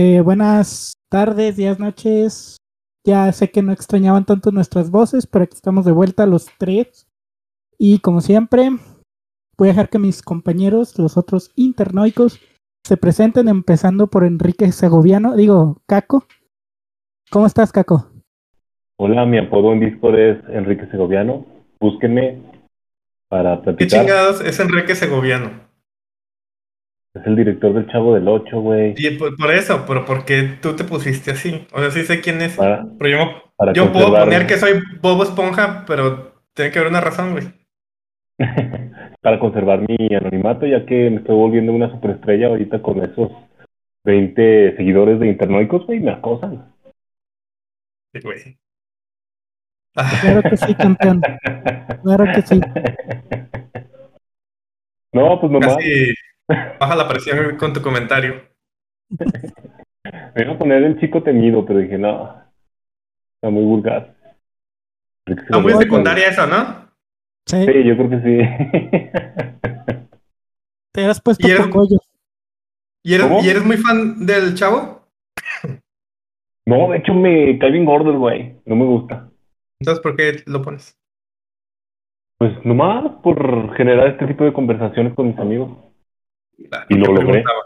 Eh, buenas tardes, días, noches. Ya sé que no extrañaban tanto nuestras voces, pero aquí estamos de vuelta los tres. Y como siempre, voy a dejar que mis compañeros, los otros internoicos, se presenten, empezando por Enrique Segoviano. Digo, Caco. ¿Cómo estás, Caco? Hola, mi apodo en Discord es Enrique Segoviano. Búsquenme para platicar. ¿Qué chingados es Enrique Segoviano? Es el director del Chavo del Ocho, güey. Y por, por eso, pero ¿por qué tú te pusiste así? O sea, sí sé quién es. Para, Pero yo, para yo puedo poner que soy Bobo Esponja, pero tiene que haber una razón, güey. para conservar mi anonimato, ya que me estoy volviendo una superestrella ahorita con esos 20 seguidores de Internoicos, güey, me acosan. Sí, güey. Claro que sí, campeón. Claro que sí. No, pues nomás casi baja la presión con tu comentario. me iba a poner el chico temido, pero dije, no, está muy vulgar. Está muy secundaria eso, ¿no? Sí, Sí, yo creo que sí. te has puesto ¿Y eres-. ¿Y eres. ¿Y eres muy fan del chavo? No, de hecho me cae bien gordo el güey, no me gusta. Entonces, ¿por qué lo pones? Pues nomás por generar este tipo de conversaciones con mis amigos. Y lo ¿para qué logré. preguntaba?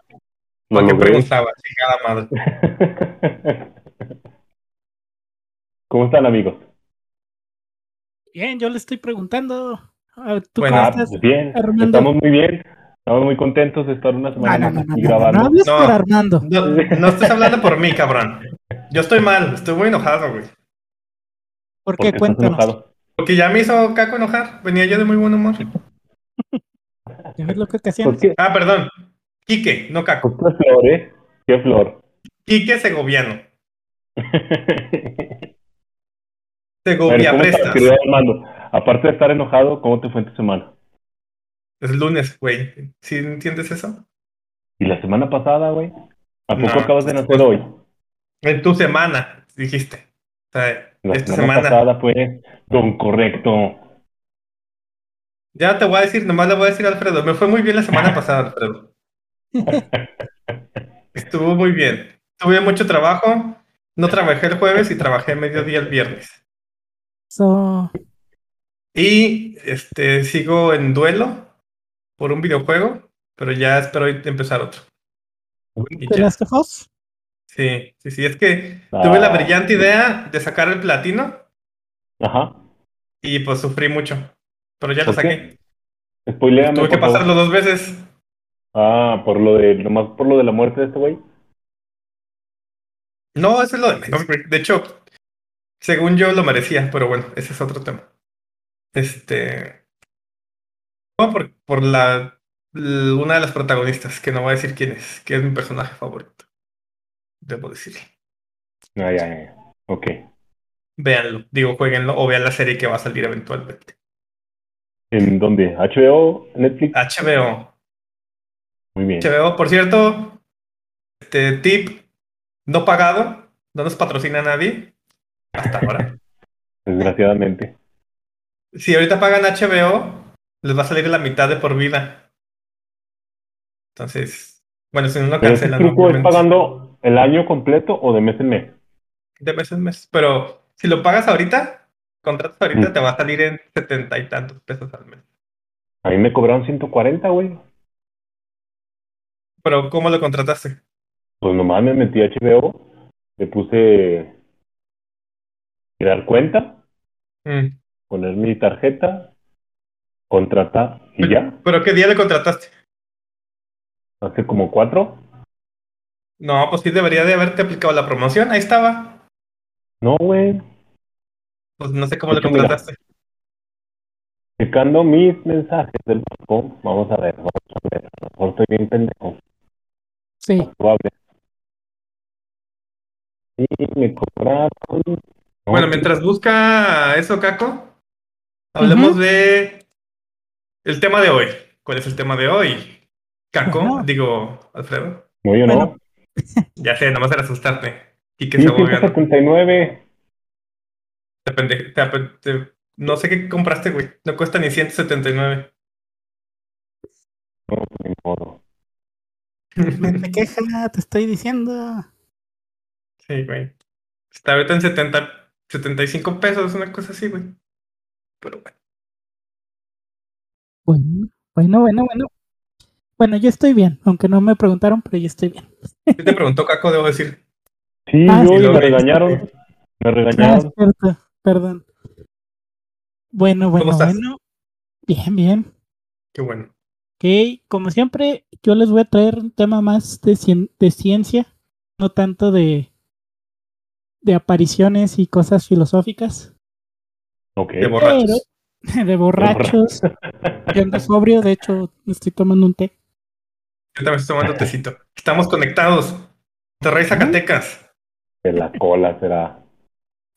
Lo ¿Para qué logré. madre. ¿Cómo están amigos? Bien, yo le estoy preguntando. ¿Tú Bueno, cómo Ah, estás? pues bien, Armando? estamos muy bien. Estamos muy contentos de estar una semana no, más no, no, aquí no, no, grabando. no hables No. por Armando. No, no estés hablando por mí, cabrón. Yo estoy mal, estoy muy enojado, güey. ¿Por ¿Por qué? qué estás Cuéntanos. Porque ya me hizo Caco enojar. Venía yo de muy buen humor. ¿Qué es lo que. Ah, perdón. Quique, no Caco. Pues qué flor, ¿eh? ¿Qué flor? Quique Segoviano. Segovia ¿cómo estás, Prestas. Aparte de estar enojado, ¿cómo te fue en tu semana? Es lunes, güey. ¿Sí entiendes eso? ¿Y la semana pasada, güey? ¿A poco No. acabas de nacer hoy? En tu semana, dijiste. O sea, La esta semana, semana. pasada fue don correcto. Ya te voy a decir, nomás le voy a decir a Alfredo. Me fue muy bien la semana pasada, Alfredo. Estuvo muy bien. Tuve mucho trabajo. No trabajé el jueves y trabajé mediodía el viernes. So, Y este sigo en duelo por un videojuego, pero ya espero empezar otro. Y ¿The ya. Last of Us? Sí, sí, sí. Es que tuve la Ah. brillante idea de sacar el platino Ajá. y pues sufrí mucho. Pero ya lo ¿Por saqué. Tuve que favor. pasarlo dos veces. Ah, por lo de, nomás por lo de la muerte de este güey. No, eso es lo de menos. De hecho, según yo lo merecía, pero bueno, ese es otro tema. Este. No, por, por la una de las protagonistas, que no voy a decir quién es, que es mi personaje favorito. Debo decirle. Ah, ya, ya. Ok. Véanlo, digo, jueguenlo o vean la serie que va a salir eventualmente. ¿En dónde? ¿HBO? ¿Netflix? HBO. Muy bien. HBO, por cierto, este tip no pagado, no nos patrocina nadie hasta ahora. Desgraciadamente. Si ahorita pagan HBO, les va a salir la mitad de por vida. Entonces, bueno, si no lo ¿Pero ese cancelan, truco es pagando el año completo o de mes en mes? de mes en mes. Pero si lo pagas ahorita, contratas ahorita, Mm. te va a salir en setenta y tantos pesos al mes. A mí me cobraron 140, güey. Pero, ¿cómo lo contrataste? Pues nomás me metí a HBO, le puse crear cuenta, Mm. poner mi tarjeta, contratar y ya. ¿Pero qué día le contrataste? Hace como cuatro. No, pues sí debería de haberte aplicado la promoción. Ahí estaba. No, güey. Pues no sé cómo lo contrataste. Checando mis mensajes del banco. Vamos a ver, vamos a ver. A lo mejor estoy bien pendejo. Sí. Probable. Y me cobraron. no, Bueno, mientras busca eso, Caco, hablemos Ujú. de el tema de hoy. ¿Cuál es el tema de hoy? Caco, Bueno. digo, Alfredo. No, yo Bueno. no. Ya sé, nomás era asustarte. Y que Sí, se abogan. 179. Te pende- te te- No sé qué compraste, güey. No cuesta ni 179. No, ni modo. Me, me queja, te estoy diciendo. Sí, güey. Está ahorita en 70, 75 pesos, una cosa así, güey. Pero bueno. Bueno, bueno, bueno, bueno. Bueno, yo estoy bien, aunque no me preguntaron, pero yo estoy bien. ¿Qué te preguntó Caco, debo decir? Sí, Ah, yo sí, y lo me vi. regañaron. Me Ah, regañaron. Perdón. Bueno, bueno, estás? bueno. Bien, bien. Qué bueno. Ok, como siempre, yo les voy a traer un tema más de, cien- de ciencia, no tanto de, de apariciones y cosas filosóficas, Ok. De borrachos. pero de borrachos. Yo ando sobrio, de hecho, me estoy tomando un té. Yo también estoy tomando tecito. Estamos conectados. Monterrey, Zacatecas. De la cola será.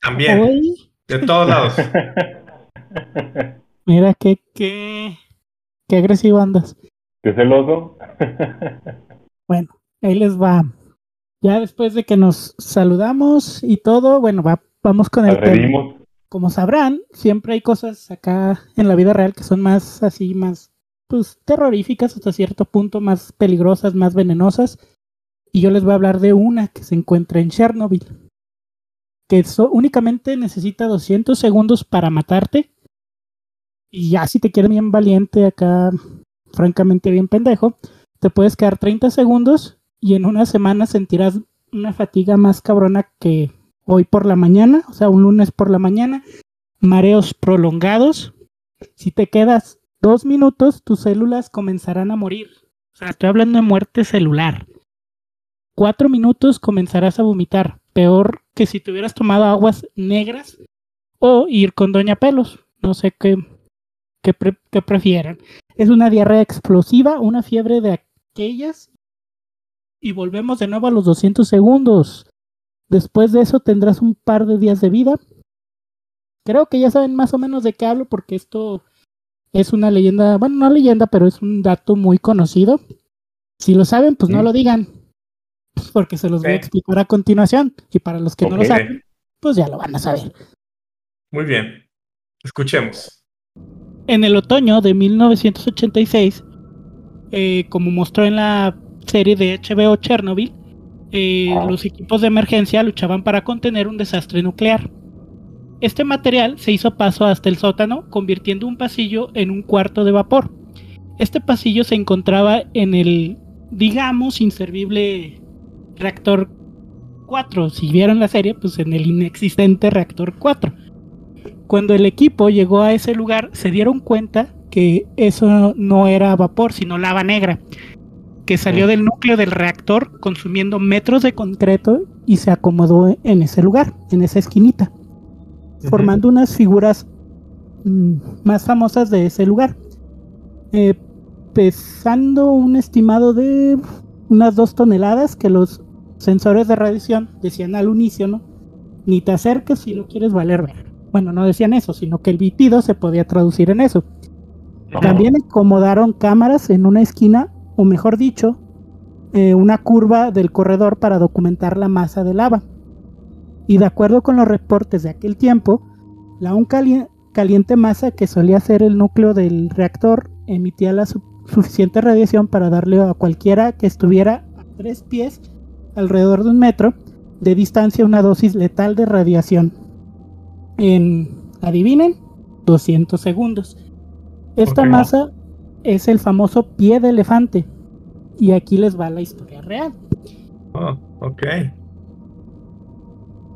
También. Hoy, De todos lados. mira qué, qué, qué agresivo andas. ¿Qué celoso? Bueno, ahí les va. Ya después de que nos saludamos y todo, bueno, va, vamos con el tema. Como sabrán, siempre hay cosas acá en la vida real que son más así, más pues terroríficas hasta cierto punto, más peligrosas, más venenosas. Y yo les voy a hablar de una que se encuentra en Chernobyl, que únicamente necesita 200 segundos para matarte. Y ya si te quieres bien valiente acá, francamente bien pendejo, te puedes quedar 30 segundos y en una semana sentirás una fatiga más cabrona que hoy por la mañana, o sea, un lunes por la mañana, mareos prolongados. Si te quedas dos minutos, tus células comenzarán a morir. O sea, estoy hablando de muerte celular. Cuatro minutos comenzarás a vomitar. Peor que si te hubieras tomado aguas negras o ir con Doña Pelos. No sé qué, qué, pre- qué prefieran. Es una diarrea explosiva, una fiebre de aquellas. Y volvemos de nuevo a los 200 segundos. Después de eso tendrás un par de días de vida. Creo que ya saben más o menos de qué hablo porque esto es una leyenda, bueno, no leyenda, pero es un dato muy conocido. Si lo saben, pues no lo digan, porque se los voy a explicar a continuación. Y para los que no lo saben, pues ya lo van a saber. Muy bien. Escuchemos. En el otoño de 1986, eh, como mostró en la serie de HBO Chernobyl, eh, Ah. los equipos de emergencia luchaban para contener un desastre nuclear. Este material se hizo paso hasta el sótano, convirtiendo un pasillo en un cuarto de vapor. Este pasillo se encontraba en el, digamos, inservible reactor 4. Si vieron la serie, pues en el inexistente reactor 4. Cuando el equipo llegó a ese lugar, se dieron cuenta que eso no era vapor, sino lava negra, que salió del núcleo del reactor consumiendo metros de concreto y se acomodó en ese lugar, en esa esquinita, formando unas figuras mm, más famosas de ese lugar, Eh, pesando un estimado de unas dos toneladas que los sensores de radiación decían al unísono, ni te acerques si no quieres valer ver. Bueno, no decían eso, sino que el pitido se podía traducir en eso. También acomodaron cámaras en una esquina, o mejor dicho, eh, una curva del corredor para documentar la masa de lava. Y de acuerdo con los reportes de aquel tiempo, la aún cali- caliente masa que solía ser el núcleo del reactor emitía la su- suficiente radiación para darle a cualquiera que estuviera a tres pies, alrededor de un metro, de distancia una dosis letal de radiación. En, adivinen, 200 segundos. Esta masa es el famoso pie de elefante. Y aquí les va la historia real. Oh, ok.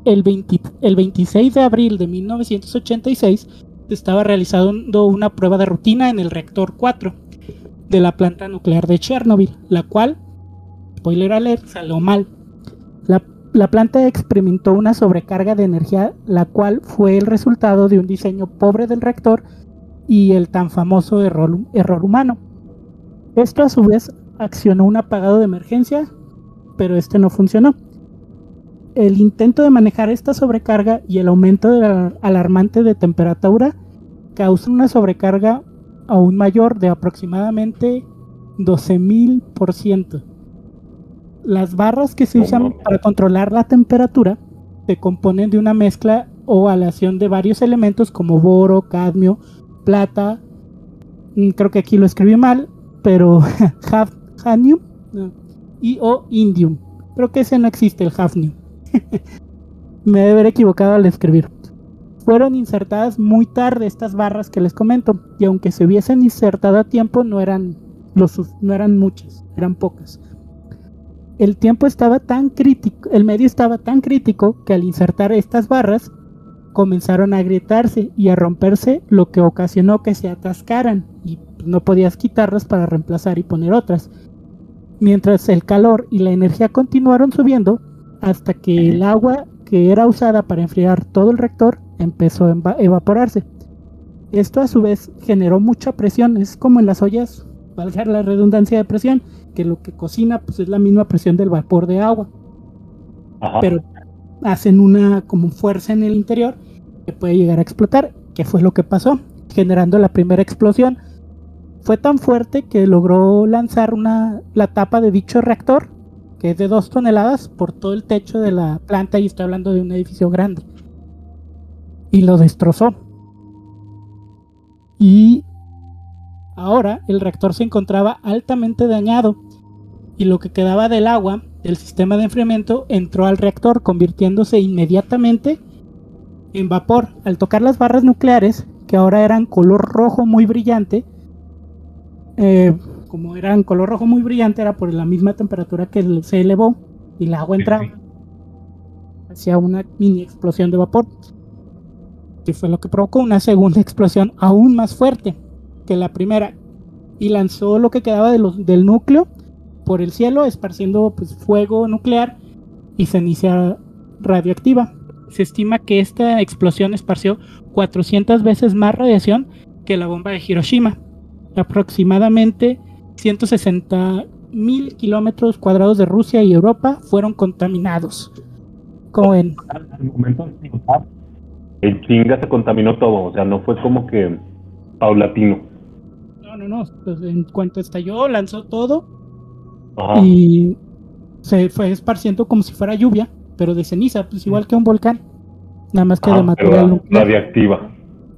El, 20 el 26 de abril de 1986 se estaba realizando una prueba de rutina en el reactor 4 de la planta nuclear de Chernobyl, la cual, spoiler alert, salió mal. La, la planta experimentó una sobrecarga de energía, la cual fue el resultado de un diseño pobre del reactor y el tan famoso error, error humano. Esto a su vez accionó un apagado de emergencia, pero este no funcionó. El intento de manejar esta sobrecarga y el aumento alarmante de temperatura causó una sobrecarga aún mayor de aproximadamente 12.000%. Las barras que se usan para controlar la temperatura se componen de una mezcla o aleación de varios elementos como boro, cadmio, plata, mm, creo que aquí lo escribí mal, pero haf- hafnium y o indium. Creo que ese no existe, el hafnium. Me debe haber equivocado al escribir. Fueron insertadas muy tarde estas barras que les comento, y aunque se hubiesen insertado a tiempo, no eran, los, no eran muchas, eran pocas. El tiempo estaba tan crítico, el medio estaba tan crítico que al insertar estas barras comenzaron a agrietarse y a romperse, lo que ocasionó que se atascaran y no podías quitarlas para reemplazar y poner otras. Mientras el calor y la energía continuaron subiendo hasta que el agua que era usada para enfriar todo el reactor empezó a evaporarse. Esto a su vez generó mucha presión, es como en las ollas, valga la redundancia de presión, que lo que cocina pues es la misma presión del vapor de agua. Pero hacen una como fuerza en el interior que puede llegar a explotar, que fue lo que pasó, generando la primera explosión. Fue tan fuerte que logró lanzar una, la tapa de dicho reactor, que es de dos toneladas, por todo el techo de la planta, y estoy hablando de un edificio grande. Y lo destrozó. Y ahora el reactor se encontraba altamente dañado, y lo que quedaba del agua del sistema de enfriamiento entró al reactor, convirtiéndose inmediatamente en vapor. Al tocar las barras nucleares, que ahora eran color rojo muy brillante, eh, como eran color rojo muy brillante, era por la misma temperatura que se elevó y el agua entraba. Hacía una mini explosión de vapor. Que fue lo que provocó una segunda explosión aún más fuerte que la primera. Y lanzó lo que quedaba de los, del núcleo por el cielo, esparciendo pues, fuego nuclear y ceniza radioactiva. Se estima que esta explosión esparció 400 veces más radiación que la bomba de Hiroshima. Aproximadamente 160 mil kilómetros cuadrados de Rusia y Europa fueron contaminados. Como en... El chinga se contaminó todo, o sea, no fue como que paulatino. No, no. Pues en cuanto estalló, lanzó todo y se fue esparciendo como si fuera lluvia, pero de ceniza, pues igual que un volcán. Nada más que de material nuclear. Radiactiva.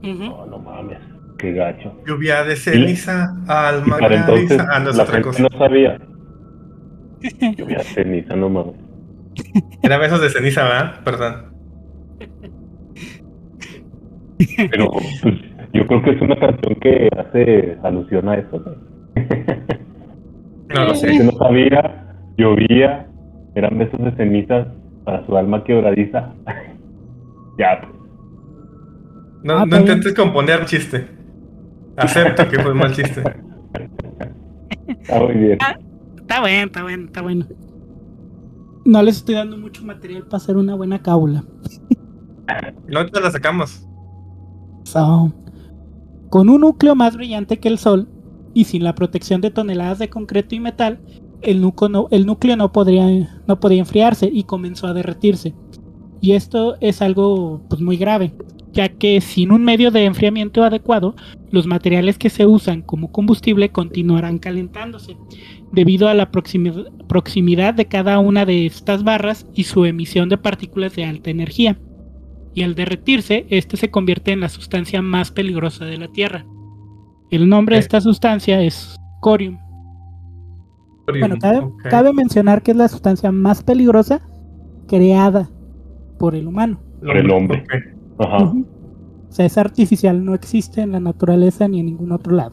No, no mames, qué gacho. Lluvia de ceniza, alma entonces, ah, no la gente no sabía. lluvia de ceniza, no mames. Era besos de ceniza, ¿verdad? Perdón. Pero pues, yo creo que es una canción que hace alusión a eso. No lo sé. no sabía, llovía, eran besos de cenizas para su alma quebradiza. ya. No, ah, no intentes componer chiste. Acepto que fue un mal chiste. Está muy bien. Ah, está bueno, está bueno, está bueno. No les estoy dando mucho material para hacer una buena cábula. No te la sacamos. Con un núcleo más brillante que el Sol, y sin la protección de toneladas de concreto y metal, el núcleo no, podría, podía enfriarse y comenzó a derretirse. Y esto es algo pues, muy grave, ya que sin un medio de enfriamiento adecuado, los materiales que se usan como combustible continuarán calentándose, debido a la proximidad de cada una de estas barras y su emisión de partículas de alta energía. Y al derretirse, este se convierte en la sustancia más peligrosa de la Tierra. El nombre de esta sustancia es corium. bueno, cabe, mencionar que es la sustancia más peligrosa creada por el humano. Por el hombre. Ajá. O sea, es artificial, no existe en la naturaleza ni en ningún otro lado.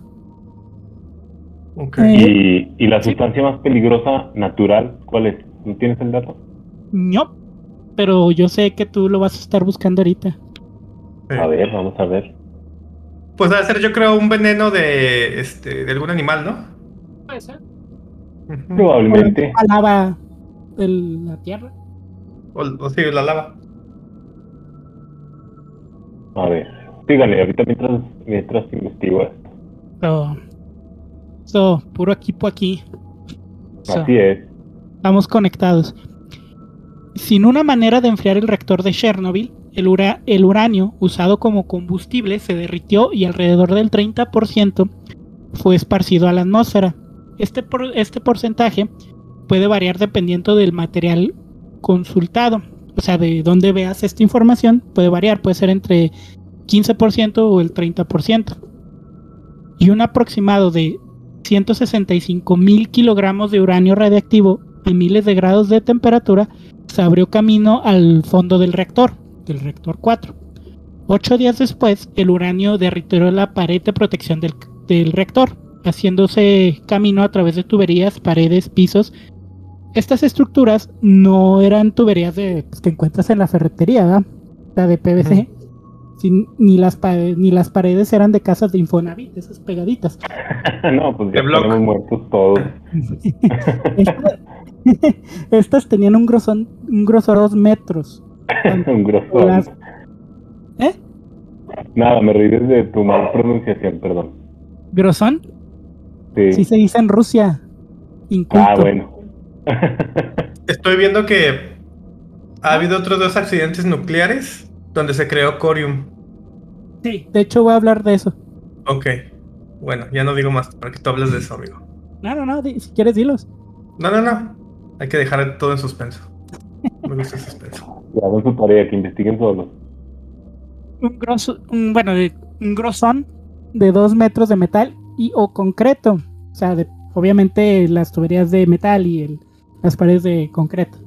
Okay. ¿Y, la sustancia más peligrosa natural cuál es? ¿No tienes el dato? No, pero yo sé que tú lo vas a estar buscando ahorita. A ver, vamos a ver. Pues debe ser, yo creo, un veneno de este de algún animal, ¿no? Puede ser. Probablemente. La lava de la tierra. O, o sí, la lava. A ver, síganle, ahorita mientras, mientras investigo esto. So, so, puro equipo aquí. Así es. Estamos conectados. Sin una manera de enfriar el reactor de Chernobyl, el, uranio usado como combustible se derritió y alrededor del 30% fue esparcido a la atmósfera. Este, este porcentaje puede variar dependiendo del material consultado. O sea, de dónde veas esta información puede variar, puede ser entre 15% o el 30%. Y un aproximado de 165 mil kilogramos de uranio radiactivo a miles de grados de temperatura, se abrió camino al fondo del reactor, del reactor 4. Ocho días después, el uranio derritió la pared de protección del, del reactor, haciéndose camino a través de tuberías, paredes, pisos. Estas estructuras no eran tuberías de, pues, que encuentras en la ferretería, ¿verdad? La de PVC. Sin- ni, las paredes, ni las paredes eran de casas de Infonavit, esas pegaditas. no, pues ya De estamos muertos todos. Esta- Estas tenían un, grosón, un grosor dos metros. Un grosor. Las- ¿Eh? Nada, me reí de tu mal pronunciación, perdón. ¿Grosón? Sí. Sí se dice en Rusia. Inculto. ah, bueno. Estoy viendo que ha habido otros dos accidentes nucleares donde se creó corium. Sí, de hecho voy a hablar de eso. Ok. Bueno, ya no digo más para que tú hables de eso, amigo. No, no, no, si quieres dilos. No, no, no. Hay que dejar todo en suspenso. Me gusta el suspenso. Ya hagan su tarea, que investiguen solos. Un grosso, un, bueno, un grosón de dos metros de metal y o concreto. O sea, de- obviamente las tuberías de metal y el- las paredes de concreto.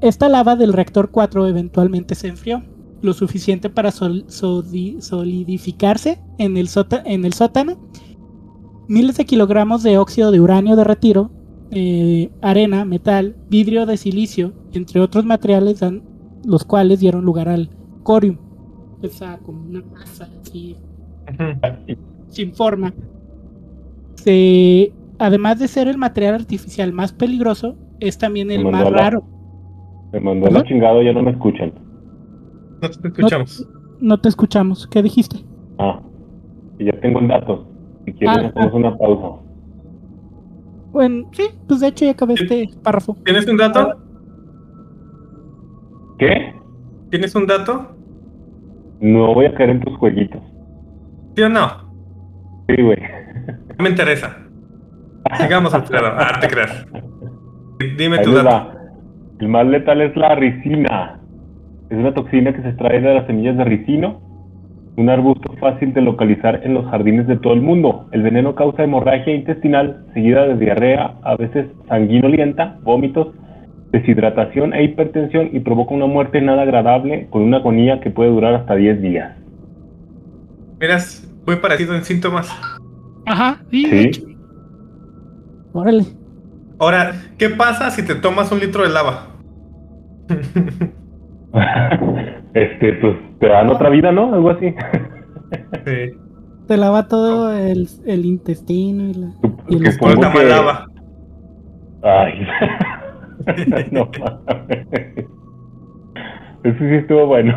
Esta lava del reactor 4 eventualmente se enfrió, lo suficiente para sol- solidificarse en el, sóta- en el sótano. Miles de kilogramos de óxido de uranio de retiro, eh, arena, metal, vidrio de silicio, entre otros materiales, dan- los cuales dieron lugar al corium. Esa como una masa así, sin forma. Se- además de ser el material artificial más peligroso, es también el más la- raro. Me mandó a la ¿Perdón? chingado, ya no me escuchan. No te escuchamos. No te escuchamos. ¿Qué dijiste? Ah, y ya tengo el dato. Si quieres, Ah, hacemos ah. una pausa. Bueno, sí, pues de hecho ya acabé este párrafo. ¿Tienes un dato? ¿Qué? ¿Tienes un dato? No voy a caer en tus jueguitos. ¿Sí o no? Sí, güey. No me interesa. Sigamos, Alfredo. Ah, te creas. Dime Ahí tu dato. va. El más letal es la ricina. Es una toxina que se extrae de las semillas de ricino, un arbusto fácil de localizar en los jardines de todo el mundo. El veneno causa hemorragia intestinal, seguida de diarrea, a veces sanguinolienta, vómitos, deshidratación e hipertensión y provoca una muerte nada agradable con una agonía que puede durar hasta 10 días. Miras, muy parecido en síntomas. Ajá, sí. Sí. Órale. Ahora, ¿qué pasa si te tomas un litro de lava? este, pues te dan otra vida, ¿no? Algo así. Sí. Te lava todo el, el intestino y la. Y el Que Suelta que- lava. Ay. no mames. Eso sí estuvo bueno.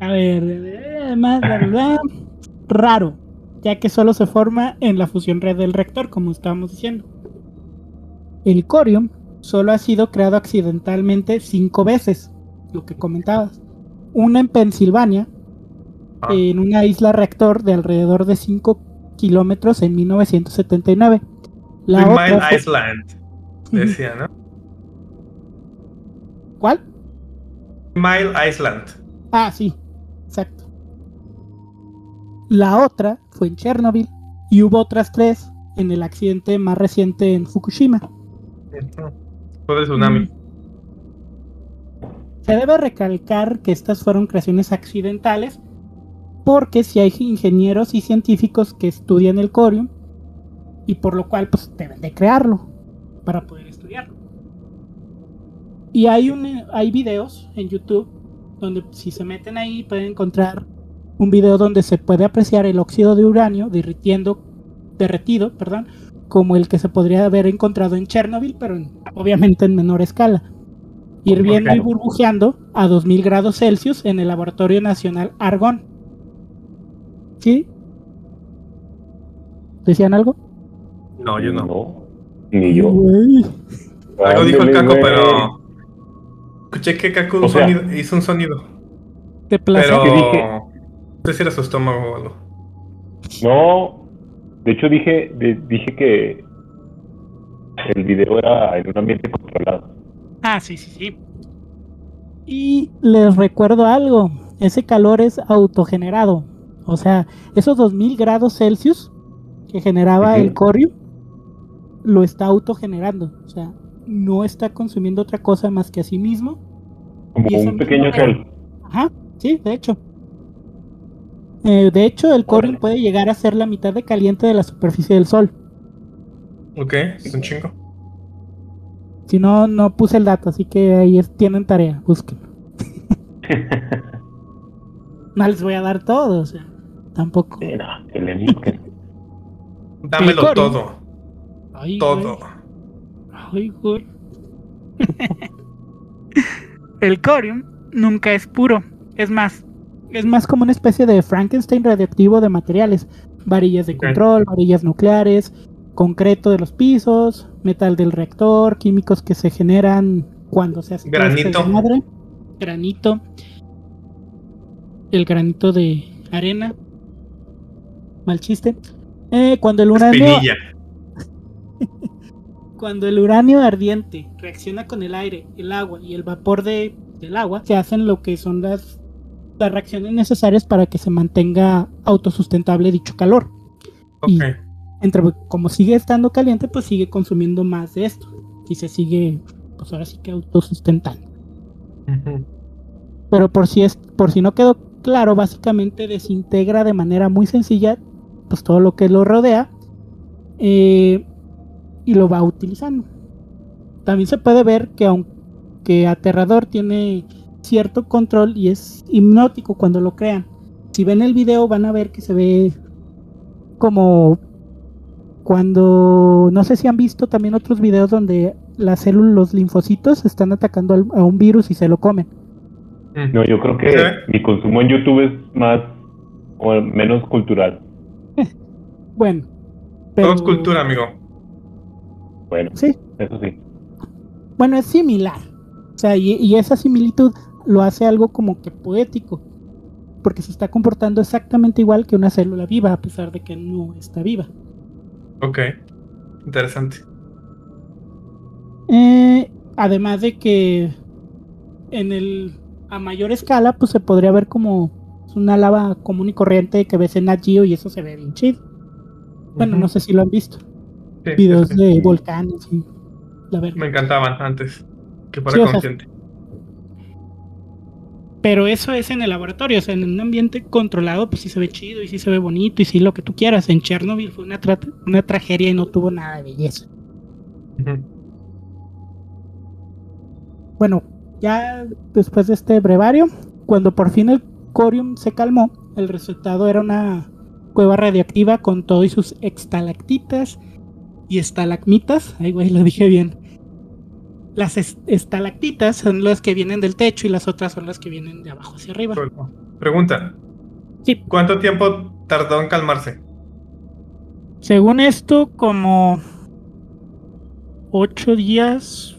A ver, eh, más, bla, bla, bla. raro, ya que solo se forma en la fusión red del reactor, como estábamos diciendo. El corium solo ha sido creado accidentalmente cinco veces, lo que comentabas. Una en Pensilvania, Ah. en una isla reactor de alrededor de 5 kilómetros en 1979. La otra Mile fue- Island. Decía, ¿no? ¿Cuál? Mile Island. Ah, sí, exacto. La otra fue en Chernobyl y hubo otras tres en el accidente más reciente en Fukushima. Ujú. Fue tsunami. Se debe recalcar que estas fueron creaciones accidentales porque si hay ingenieros y científicos que estudian el corium y por lo cual pues deben de crearlo para poder estudiarlo. Y hay un hay videos en YouTube donde si se meten ahí pueden encontrar un video donde se puede apreciar el óxido de uranio derritiendo derretido, perdón, como el que se podría haber encontrado en Chernobyl, pero en- obviamente en menor escala. Hirviendo y Claro. burbujeando a 2000 grados Celsius en el Laboratorio Nacional Argonne. ¿Sí? ¿Decían algo? No, yo no. Ni yo. Algo dijo el Caco, pero. Escuché que Caco O un sea- sonido- hizo un sonido. De placer. Pero. que dije- No sé si era su estómago o algo. No, de hecho dije, de- dije que el video era en un ambiente controlado. Ah, sí, sí, sí. Y les recuerdo algo. Ese calor es autogenerado. O sea, esos 2000 grados Celsius que generaba el corium lo está autogenerando. O sea, no está consumiendo otra cosa más que a sí mismo. Como un pequeño sol. Ajá, sí, de hecho. Eh, de hecho, el corium Órale. puede llegar a ser la mitad de caliente de la superficie del Sol. Ok, es un chingo. Si no, no puse el dato, así que ahí es- tienen tarea, búsquenlo. No les voy a dar todo, o sea, tampoco. Sí, no, que le busquen. Dámelo todo. Ay, Todo. güey. Ay, güey. el corium nunca es puro. Es más, es más como una especie de Frankenstein radioactivo de materiales. Varillas de control, varillas nucleares, concreto de los pisos, metal del reactor, químicos que se generan cuando se hace este Granito. desmadre. Granito. El granito de arena. Mal chiste. Eh, cuando el uranio cuando el uranio ardiente reacciona con el aire, el agua y el vapor de, del agua, se hacen lo que son las, las reacciones necesarias para que se mantenga autosustentable dicho calor. Ok. Y entre como sigue estando caliente, pues sigue consumiendo más de esto. Y se sigue, pues ahora sí que autosustentando. Ujú. Pero por si es, por si no quedó claro, básicamente desintegra de manera muy sencilla pues todo lo que lo rodea eh, y lo va utilizando. También se puede ver que aunque aterrador tiene cierto control y es hipnótico cuando lo crean. Si ven el video van a ver que se ve como cuando no sé si han visto también otros videos donde las células, los linfocitos están atacando al- a un virus y se lo comen. Mm. No, yo creo que Sí. mi consumo en YouTube es más o menos cultural. Bueno, Todo pero es cultura, amigo. Bueno, Sí, eso sí. bueno, es similar. O sea, y, y esa similitud lo hace algo como que poético. Porque se está comportando exactamente igual que una célula viva, a pesar de que no está viva. Ok. Interesante. Eh, además de que en el a mayor escala, pues se podría ver como una lava común y corriente que ves en Nat Geo y eso se ve bien chido. Bueno, no sé si lo han visto. Sí, Videos sí, sí. de volcanes y la verdad. Me encantaban antes. Que fuera Sí, o sea, consciente. Pero eso es en el laboratorio, o sea, en un ambiente controlado, pues sí se ve chido y sí se ve bonito y sí lo que tú quieras. En Chernobyl fue una, tra- una tragedia y no tuvo nada de belleza. Bueno, ya después de este brevario, cuando por fin el corium se calmó, el resultado era una cueva radiactiva con todo y sus estalactitas y estalagmitas. Ay, güey, lo dije bien. Las es- estalactitas son las que vienen del techo y las otras son las que vienen de abajo hacia arriba. Pregunta. Sí, ¿Cuánto tiempo tardó en calmarse? Según esto, como ocho días,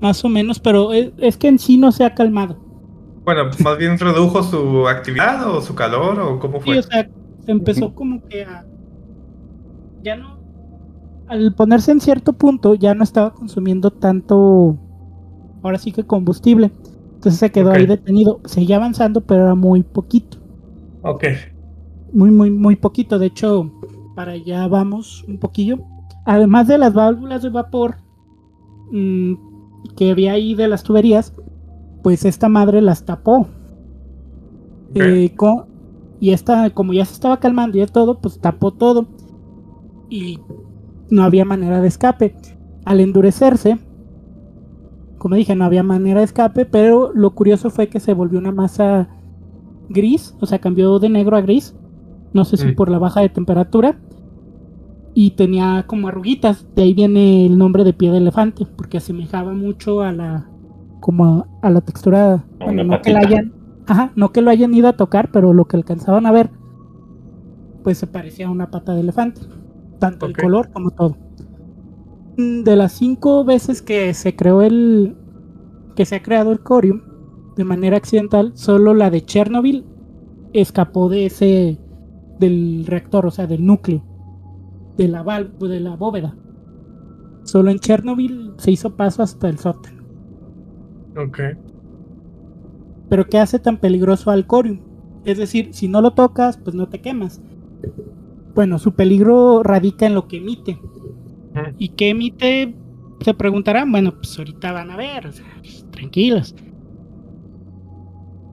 más o menos, pero es, que en sí no se ha calmado. Bueno, más bien redujo su actividad o su calor o cómo Sí, fue. o sea, se empezó como que a... Ya no... Al ponerse en cierto punto, ya no estaba consumiendo tanto... Ahora sí que combustible. Entonces se quedó ahí detenido. Seguía avanzando, pero era muy poquito. Ok. muy, muy, muy poquito. De hecho, para allá vamos un poquillo. Además de las válvulas de vapor mm, que había ahí de las tuberías, pues esta madre las tapó. Eh, co- y esta, como ya se estaba calmando y de todo, pues tapó todo. Y no había manera de escape. Al endurecerse, como dije, no había manera de escape, pero lo curioso fue que se volvió una masa gris, o sea, cambió de negro a gris. No sé si Mm. por la baja de temperatura. Y tenía como arruguitas, de ahí viene el nombre de pie de elefante, porque asemejaba mucho a la como a, a la textura, bueno, no que la hayan, ajá, no que lo hayan ido a tocar, pero lo que alcanzaban a ver pues se parecía a una pata de elefante, tanto el color como todo. Mm, De las cinco veces que se creó el que se ha creado el corium de manera accidental, solo la de Chernobyl escapó de ese del reactor, o sea, del núcleo, de la val- de la bóveda. Solo en Chernobyl se hizo paso hasta el sótano. Ok. Pero ¿qué hace tan peligroso al corium? Es decir, si no lo tocas, pues no te quemas. Bueno, su peligro radica en lo que emite. ¿Y qué emite? Se preguntarán, bueno, pues ahorita van a ver, o sea, tranquilos.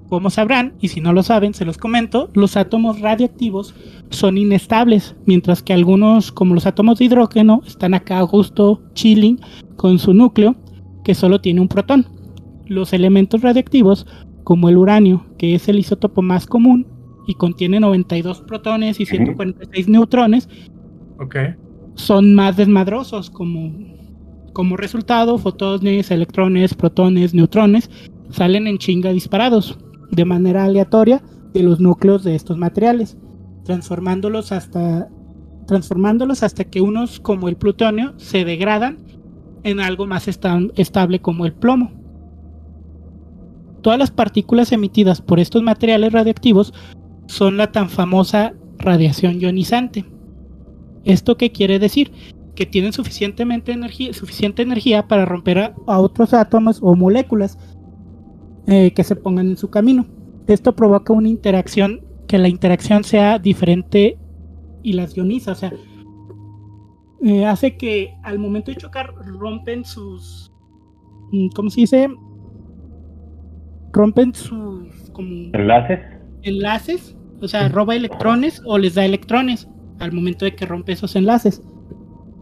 Como sabrán, y si no lo saben, se los comento, los átomos radioactivos son inestables, mientras que algunos, como los átomos de hidrógeno, están acá justo chilling con su núcleo, que solo tiene un protón. Los elementos radioactivos, como el uranio, que es el isótopo más común y contiene 92 protones y 146 neutrones, Ok. son más desmadrosos como, como resultado fotones, electrones, protones, neutrones salen en chinga disparados de manera aleatoria de los núcleos de estos materiales, transformándolos hasta transformándolos hasta que unos como el plutonio se degradan en algo más esta- estable como el plomo. Todas las partículas emitidas por estos materiales radioactivos son la tan famosa radiación ionizante. ¿Esto qué quiere decir? Que tienen suficientemente energía, suficiente energía para romper a, otros átomos o moléculas eh, que se pongan en su camino. Esto provoca una interacción, que la interacción sea diferente y las ioniza, o sea, eh, hace que al momento de chocar rompen sus, mm, ¿cómo se dice? Rompen sus como ¿Enlaces? Enlaces, o sea, roba electrones o les da electrones al momento de que rompe esos enlaces.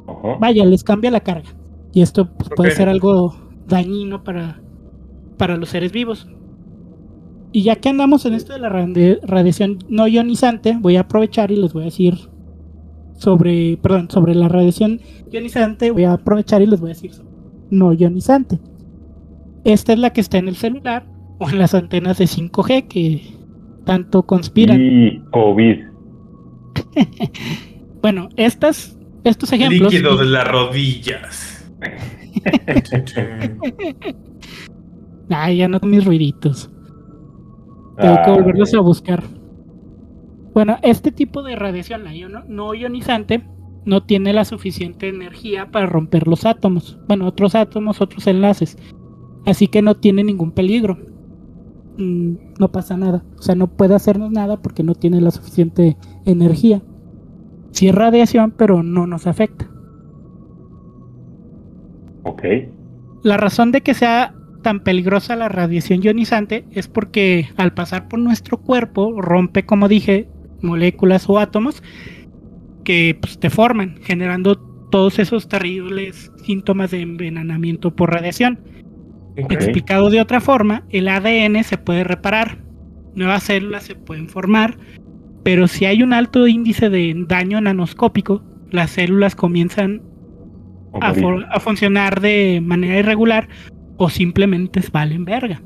Ajá. Vaya, les cambia la carga. Y esto pues, puede ser algo dañino para, para los seres vivos. Y ya que andamos en esto de la radi- radiación no ionizante, voy a aprovechar y les voy a decir sobre, perdón, sobre la radiación ionizante, voy a aprovechar y les voy a decir sobre no ionizante. Esta es la que está en el celular o en las antenas de 5G que tanto conspiran. Y COVID. Bueno, estas, estos ejemplos. Líquido de las rodillas. Ay, ya no con mis ruiditos. Tengo que Ah, volverlos a buscar. Bueno, este tipo de radiación la iono- no ionizante no tiene la suficiente energía para romper los átomos. Bueno, otros átomos, otros enlaces. Así que no tiene ningún peligro. No pasa nada. O sea, no puede hacernos nada porque no tiene la suficiente energía. Sí es radiación, pero no nos afecta. Ok. La razón de que sea tan peligrosa la radiación ionizante es porque al pasar por nuestro cuerpo rompe, como dije, moléculas o átomos que pues, te forman, generando todos esos terribles síntomas de envenenamiento por radiación. Explicado de otra forma, el ADN se puede reparar, nuevas células se pueden formar, pero si hay un alto índice de daño nanoscópico, las células comienzan a, funcionar de manera irregular o simplemente valen verga,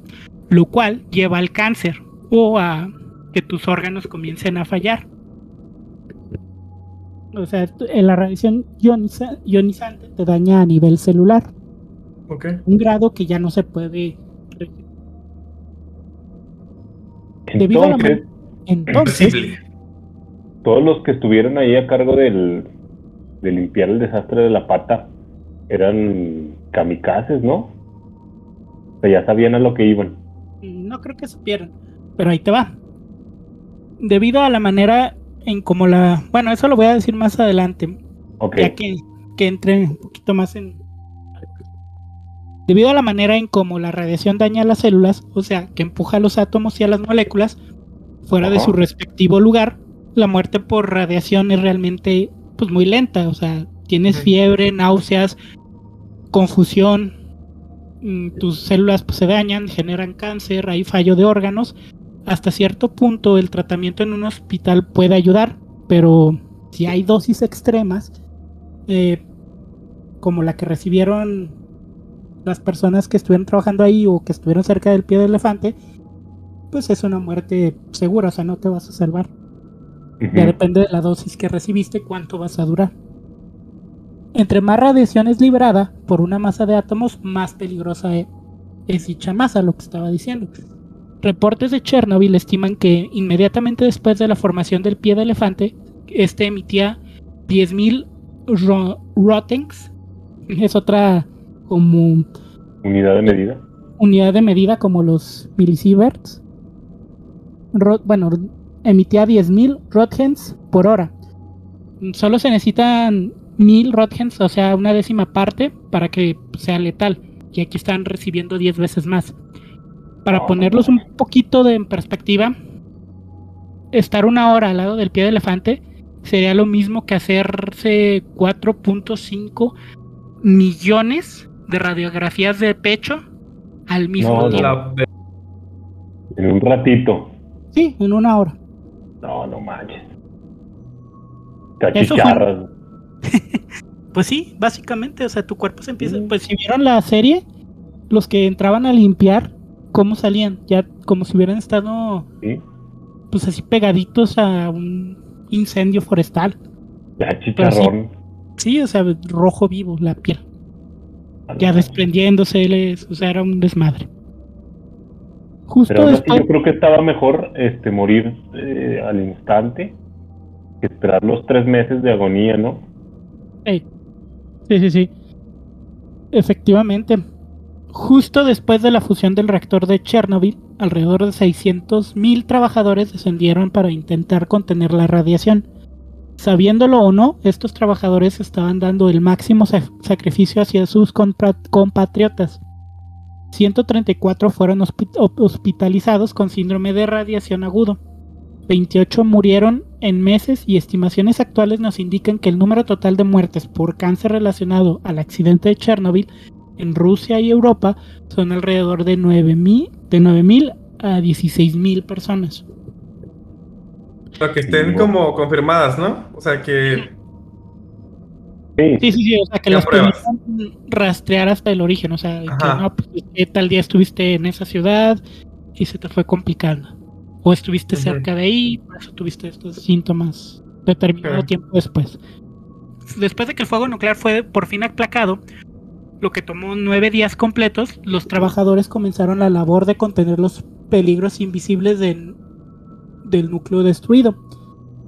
lo cual lleva al cáncer o a que tus órganos comiencen a fallar. O sea, la radiación ioniza- ionizante te daña a nivel celular, Un grado que ya no se puede. re- debido a la Entonces, Entonces, todos los que estuvieron ahí a cargo del, de limpiar el desastre de la pata eran kamikazes, ¿no? O sea, ya sabían a lo que iban. No creo que supieran, pero ahí te va. Debido a la manera en como la... Bueno, eso lo voy a decir más adelante, Ok. ya que, que entre un poquito más en... Debido a la manera en cómo la radiación daña a las células, o sea, que empuja a los átomos y a las moléculas fuera de su respectivo lugar, la muerte por radiación es realmente pues muy lenta, o sea, tienes fiebre, náuseas, confusión, mm, tus células pues, se dañan, generan cáncer, hay fallo de órganos. Hasta cierto punto el tratamiento en un hospital puede ayudar, pero si hay dosis extremas, eh, como la que recibieron las personas que estuvieron trabajando ahí o que estuvieron cerca del pie del elefante, pues es una muerte segura, o sea, no te vas a salvar. Ya depende de la dosis que recibiste, cuánto vas a durar. Entre más radiación es liberada por una masa de átomos, más peligrosa e- es dicha masa, lo que estaba diciendo. Reportes de Chernobyl estiman que inmediatamente después de la formación del pie de elefante, este emitía 10.000 ro- rotings. Es otra como Unidad de medida. unidad de medida como los millisieverts. Ro- bueno, emitía 10.000 röntgens por hora. Solo se necesitan mil Rotgens, o sea, una décima parte, para que sea letal. Y aquí están recibiendo 10 veces más. Para ponerlos un poquito de en perspectiva, estar una hora al lado del pie de elefante sería lo mismo que hacerse 4.5 millones de radiografías de pecho al mismo No, tiempo. En un ratito. Sí, en una hora. No, no manches. Cachicharras. Pues sí, básicamente, o sea, tu cuerpo se empieza. Mm. Pues si vieron la serie, los que entraban a limpiar, ¿cómo salían? Ya como si hubieran estado, Sí. pues así pegaditos a un incendio forestal. Ya chicharrón. Sí, o sea, rojo vivo la piel. Ya desprendiéndose, les- o sea, era un desmadre. Justo Pero después. yo creo que estaba mejor este morir eh, al instante que esperar los tres meses de agonía, ¿no? Sí, sí, sí. sí. Efectivamente. Justo después de la fusión del reactor de Chernobyl, alrededor de 600.000 trabajadores descendieron para intentar contener la radiación. Sabiéndolo o no, estos trabajadores estaban dando el máximo sa- sacrificio hacia sus compatriotas. 134 fueron hospi- ho- hospitalizados con síndrome de radiación agudo. 28 murieron en meses y estimaciones actuales nos indican que el número total de muertes por cáncer relacionado al accidente de Chernobyl en Rusia y Europa son alrededor de 9.000 de 9.000 a 16.000 personas. Pero que estén como confirmadas, ¿no? O sea que. Sí, Sí, sí, sí, o sea que las pruebas. permitan rastrear hasta el origen, o sea, que no, pues, tal día estuviste en esa ciudad y se te fue complicando. O estuviste cerca de ahí, por eso tuviste estos síntomas determinado tiempo después. Después de que el fuego nuclear fue por fin aplacado, lo que tomó nueve días completos, los trabajadores comenzaron la labor de contener los peligros invisibles del, del núcleo destruido.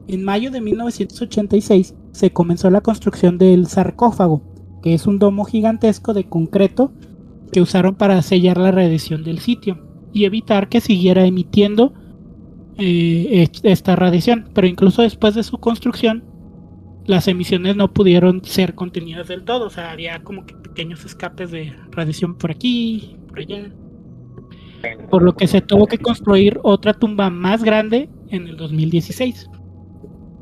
En mayo de 1986 se comenzó la construcción del sarcófago, que es un domo gigantesco de concreto que usaron para sellar la radiación del sitio y evitar que siguiera emitiendo eh, est- esta radiación. Pero incluso después de su construcción, las emisiones no pudieron ser contenidas del todo. O sea, había como que pequeños escapes de radiación por aquí, por allá. Por lo que se tuvo que construir otra tumba más grande en el 2016,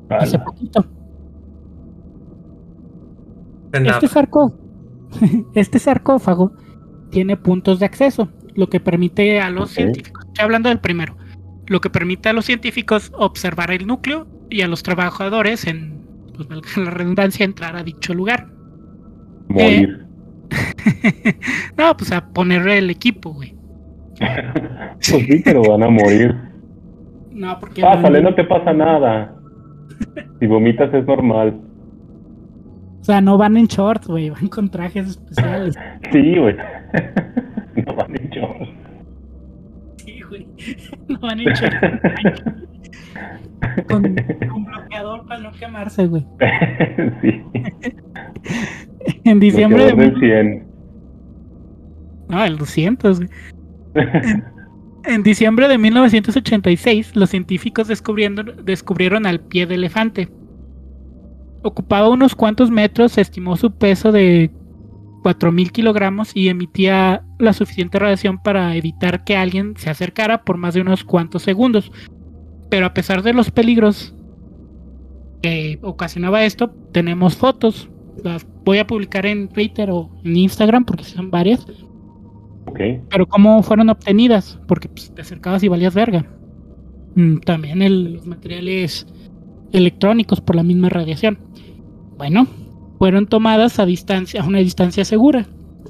hace ala. poquito. Este, sarcó- este sarcófago tiene puntos de acceso, lo que permite a los científicos, estoy hablando del primero, lo que permite a los científicos observar el núcleo y a los trabajadores, en pues, la redundancia, entrar a dicho lugar. Morir. no, pues a poner el equipo, güey. Pues sí, pero van a morir. No, porque Pásale, no te pasa nada. Si vomitas es normal. o sea, no van en shorts, güey, van con trajes especiales. Sí, güey. No van en shorts. Sí, güey. No van en shorts. Con, con bloqueador para no quemarse, güey. sí. En diciembre de Bloqueador del 100. No, el 200. güey. En diciembre de 1986, los científicos descubrieron al pie de elefante. Ocupaba unos cuantos metros, se estimó su peso de 4.000 kilogramos y emitía la suficiente radiación para evitar que alguien se acercara por más de unos cuantos segundos. Pero a pesar de los peligros que ocasionaba esto, tenemos fotos. Las voy a publicar en Twitter o en Instagram porque son varias. Pero ¿cómo fueron obtenidas? Porque pues, te acercabas y valías verga. Mm, También el- los materiales electrónicos por la misma radiación. Bueno, fueron tomadas a distancia, a una distancia segura.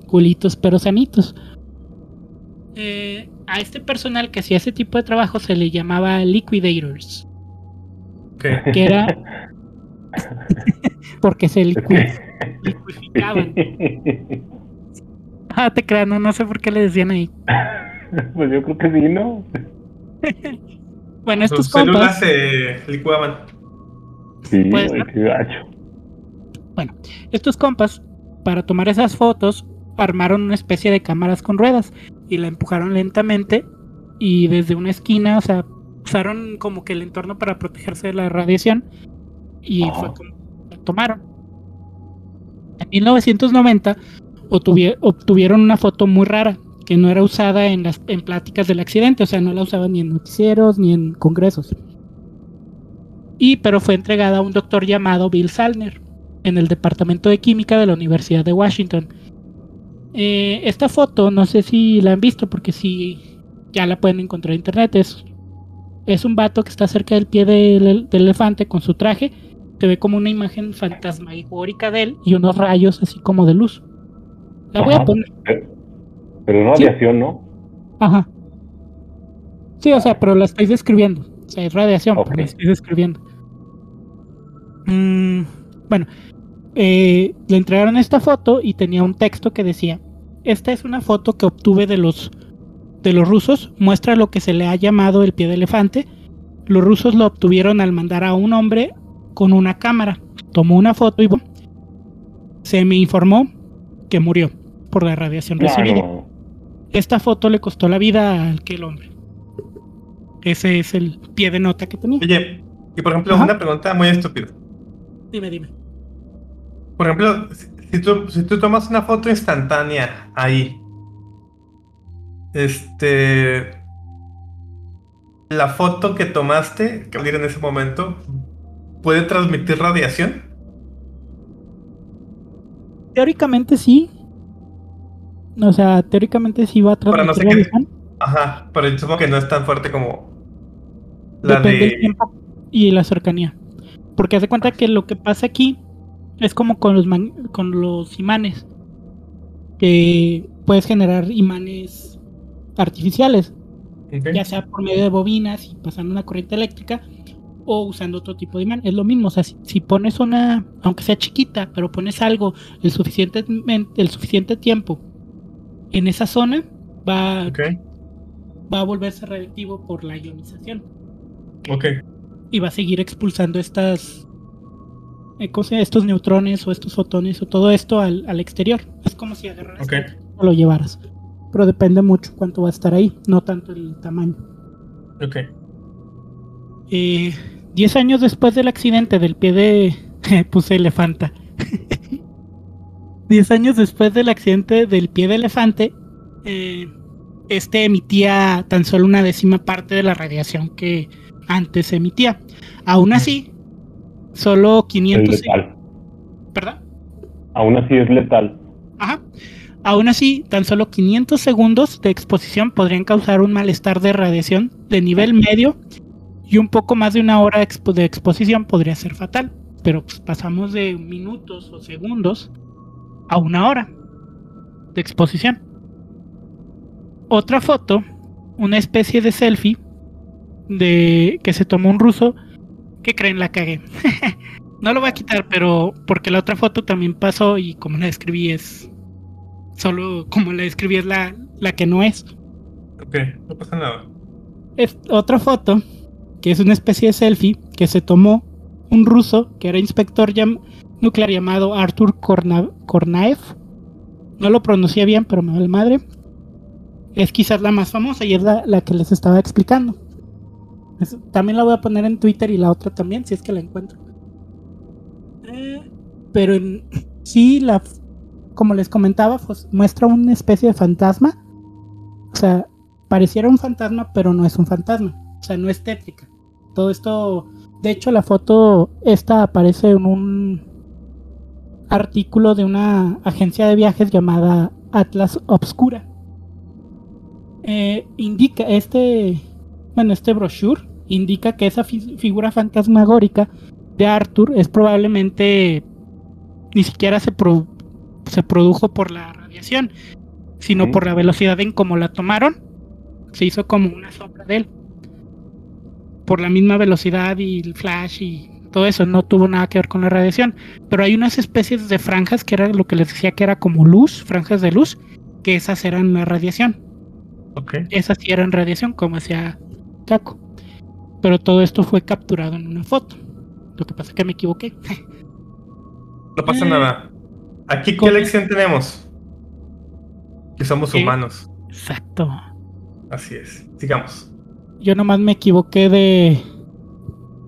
Culitos pero sanitos. Eh, a este personal que hacía ese tipo de trabajo se le llamaba liquidators. Que era porque se liqui- liquificaban. Ah, te creas, no, no sé por qué le decían ahí. pues yo creo que sí, ¿no? Bueno, estos Sus células compas. se licuaban. Sí, güey, ser. qué gacho. Bueno, estos compas, para tomar esas fotos, armaron una especie de cámaras con ruedas y la empujaron lentamente y desde una esquina, o sea, usaron como que el entorno para protegerse de la radiación y fue como la tomaron. En 1990 obtuvieron una foto muy rara que no era usada en las pláticas del accidente, o sea, no la usaban ni en noticieros ni en congresos. Y pero fue entregada a un doctor llamado Bill Salner en el departamento de química de la Universidad de Washington. Eh, esta foto, no sé si la han visto, porque si ya la pueden encontrar en internet. Es un vato que está cerca del pie del, elefante con su traje. Se ve como una imagen fantasmagórica de él y unos rayos así como de luz. La voy a poner. Pero, es radiación, ¿no? Ajá. Sí, o sea, pero la estoy describiendo. O sea, es radiación, pero la estoy describiendo. Mm, bueno, eh, le entregaron esta foto y tenía un texto que decía, esta es una foto que obtuve de los, de los rusos, muestra lo que se le ha llamado el pie de elefante. Los rusos lo obtuvieron al mandar a un hombre con una cámara. Tomó una foto y se me informó que murió por la radiación recibida. Esta foto le costó la vida a aquel hombre. Ese es el pie de nota que tenía. Oye, y por ejemplo, una pregunta muy estúpida. Dime, dime. Por ejemplo, si tú, si tú tomas una foto instantánea ahí, este. La foto que tomaste, que en ese momento, ¿puede transmitir radiación? Teóricamente sí. O sea, teóricamente sí va a transmitir radiación. Ajá, pero supongo que no es tan fuerte como la Depende de... del tiempo y la cercanía. Porque hace cuenta que lo que pasa aquí es como con los, con los imanes. Que puedes generar imanes artificiales. Ya sea por medio de bobinas y pasando una corriente eléctrica o usando otro tipo de imán. Es lo mismo. O sea, si, pones una, aunque sea chiquita, pero pones algo el suficiente, el suficiente tiempo en esa zona, va, va a volverse reactivo por la ionización. Ok y va a seguir expulsando estas eh, estos neutrones o estos fotones o todo esto al, al exterior. Es como si agarraras o lo llevaras. Pero depende mucho cuánto va a estar ahí, no tanto el tamaño. Ok. Eh, diez años después del accidente del pie de... puse elefanta. Diez años después del accidente del pie de elefante, eh, este emitía tan solo una décima parte de la radiación que antes emitía. Aún así, solo 500... Es letal. ¿Perdón? Aún así es letal. Ajá. Aún así, tan solo 500 segundos de exposición podrían causar un malestar de radiación de nivel medio y un poco más de una hora de exposición podría ser fatal. Pero pues, pasamos de minutos o segundos a una hora de exposición. Otra foto, una especie de selfie, de que se tomó un ruso, que creen la cagué. no lo voy a quitar, pero porque la otra foto también pasó y como la describí es solo como la describí es la, la que no es. Ok, no pasa nada. Es otra foto que es una especie de selfie que se tomó un ruso que era inspector nuclear llamado Artur Kornaev. No lo pronuncié bien, pero me vale madre. Es quizás la más famosa y es la que les estaba explicando también la voy a poner en Twitter y la otra también, si es que la encuentro. Eh, pero en, sí, la, como les comentaba, pues muestra una especie de fantasma. O sea, pareciera un fantasma, pero no es un fantasma. O sea, no es tétrica. Todo esto, de hecho, la foto esta aparece en un artículo de una agencia de viajes llamada Atlas Obscura. Eh, indica este, bueno, este brochure indica que esa figura fantasmagórica de Arthur es probablemente ni siquiera se, se produjo por la radiación, sino por la velocidad en cómo la tomaron. Se hizo como una sombra de él. Por la misma velocidad y el flash y todo eso, no tuvo nada que ver con la radiación. Pero hay unas especies de franjas que era lo que les decía que era como luz, franjas de luz, que esas eran la radiación. Okay. Esas sí eran radiación, como decía Caco. Pero todo esto fue capturado en una foto. Lo que pasa es que me equivoqué. No pasa eh, nada. Aquí, ¿qué lección tenemos? Que somos humanos. Exacto. Así es. Sigamos. Yo nomás me equivoqué de.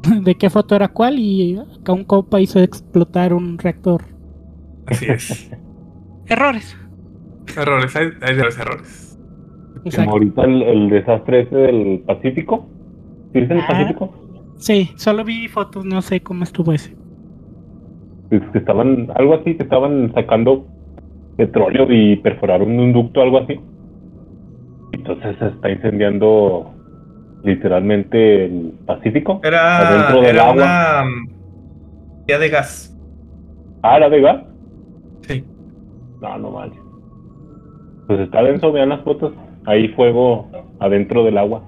de qué foto era cuál y acá un copa hizo explotar un reactor. Así es. Errores. Errores, hay, hay de los errores. Como ahorita el, el desastre ese del Pacífico. ¿Sí es el Ah. Pacífico? Sí, solo vi fotos, no sé cómo estuvo ese. Es que estaban, algo así, que estaban sacando petróleo y perforaron un ducto, algo así. Entonces se está incendiando literalmente el Pacífico. Era, Adentro del era agua. una mm, vía de gas. Ah, ¿era de gas? Sí. No, no manches. Pues está denso, vean las fotos. Hay fuego adentro del agua.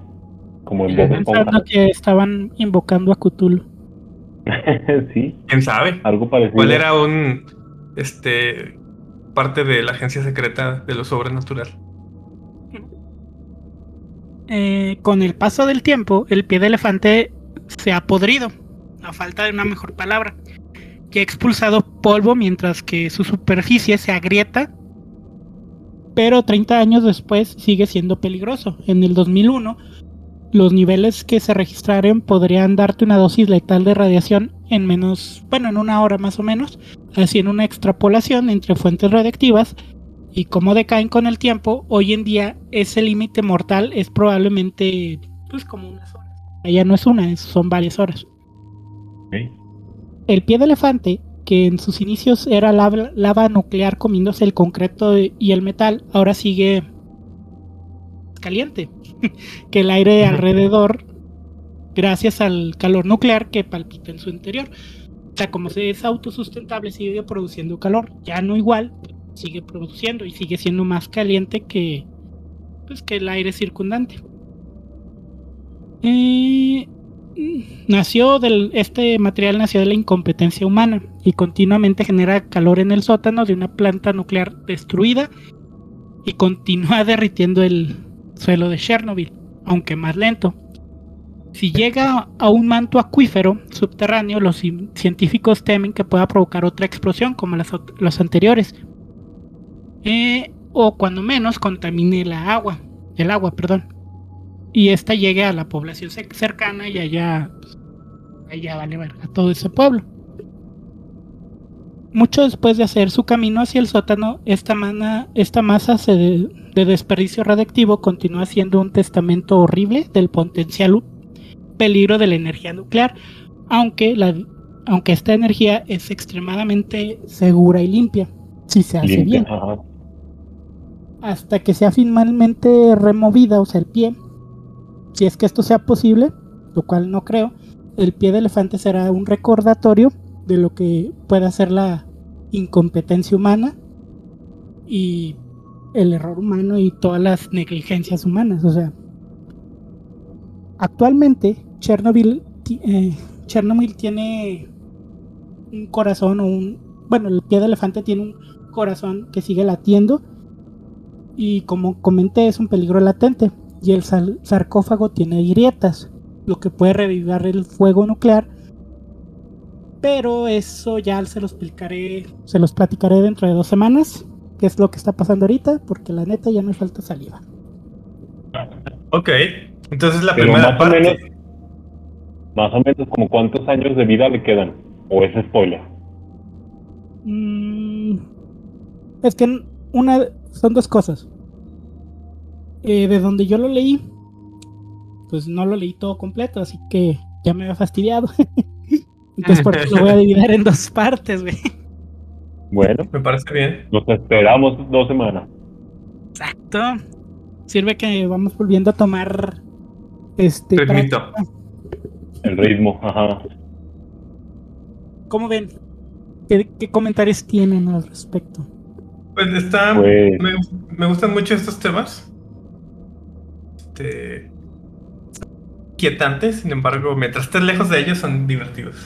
Como en Pensando que estaban invocando a Cthulhu. sí, ¿Quién sabe? algo parecido. ¿Cuál era un este parte de la agencia secreta de lo sobrenatural? Eh, con el paso del tiempo, el pie de elefante se ha podrido, a falta de una mejor palabra, y ha expulsado polvo mientras que su superficie se agrieta, pero 30 años después sigue siendo peligroso. En el 2001, los niveles que se registraron podrían darte una dosis letal de radiación en menos, bueno, en una hora más o menos, haciendo una extrapolación entre fuentes radiactivas y cómo decaen con el tiempo, hoy en día ese límite mortal es probablemente pues como unas horas. Ya no es una, son varias horas. El pie de elefante, que en sus inicios era lava, lava nuclear comiéndose el concreto y el metal, ahora sigue caliente que el aire alrededor gracias al calor nuclear que palpita en su interior. O sea, como se es autosustentable, sigue produciendo calor. Ya no igual, sigue produciendo y sigue siendo más caliente que, pues, que el aire circundante. Eh, nació del, este material nació de la incompetencia humana y continuamente genera calor en el sótano de una planta nuclear destruida y continúa derritiendo el suelo de Chernobyl, aunque más lento. Si llega a un manto acuífero subterráneo, los ci- científicos temen que pueda provocar otra explosión como las anteriores. Eh, o cuando menos contamine la agua, el agua, perdón. Y esta llegue a la población cer- cercana y allá, pues, allá vale verga todo ese pueblo. Mucho después de hacer su camino hacia el sótano, esta, mana- esta masa se de, de desperdicio radiactivo continúa siendo un testamento horrible del potencial peligro de la energía nuclear, aunque, la, aunque esta energía es extremadamente segura y limpia, si se hace Limpia, bien ajá. Hasta que sea finalmente removida, o sea, el pie. Si es que esto sea posible, lo cual no creo, el pie de elefante será un recordatorio de lo que puede hacer la incompetencia humana y el error humano y todas las negligencias humanas. O sea, actualmente Chernobyl, eh, Chernobyl tiene un corazón o un... Bueno, el pie de elefante tiene un corazón que sigue latiendo y como comenté es un peligro latente y el sarcófago tiene grietas, lo que puede revivir el fuego nuclear. Pero eso ya se los explicaré, se los platicaré dentro de dos semanas, qué es lo que está pasando ahorita, porque la neta ya me falta saliva. Ok. Entonces la Pero primera más o parte. menos, más o menos como cuántos años de vida le quedan. O es spoiler. Mm, es que una son dos cosas. Eh, de donde yo lo leí, pues no lo leí todo completo, así que ya me había fastidiado. Entonces por eso lo voy a dividir en dos partes, güey. Bueno, Me parece bien. nos esperamos dos semanas. Exacto. Sirve que vamos volviendo a tomar este Ritmito. El ritmo, ajá. ¿Cómo ven? ¿Qué, qué comentarios tienen al respecto? Pues está. Pues- Me, me gustan mucho estos temas. Este. Quietantes, sin embargo, mientras estés lejos de ellos son divertidos.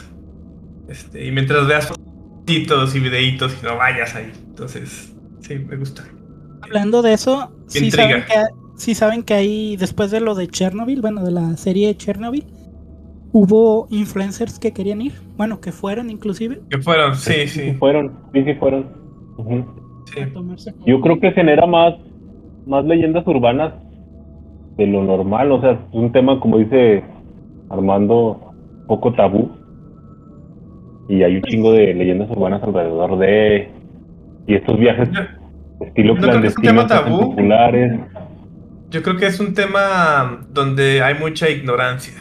Este, y mientras veas fotitos y videitos y no vayas ahí. Entonces, sí, me gusta. Hablando de eso, sí Intriga. saben, que, sí saben que ahí, después de lo de Chernobyl, bueno, de la serie de Chernobyl, hubo influencers que querían ir, bueno, que fueron inclusive Que fueron, sí, Sí sí. fueron, sí, sí fueron. Ujú. Sí. Yo creo que genera más, más leyendas urbanas de lo normal. O sea, es un tema, como dice Armando, poco tabú. Y hay un chingo de leyendas urbanas alrededor de. Y estos viajes estilo no creo que es un tema clandestinos tabú. populares. Yo creo que es un tema donde hay mucha ignorancia.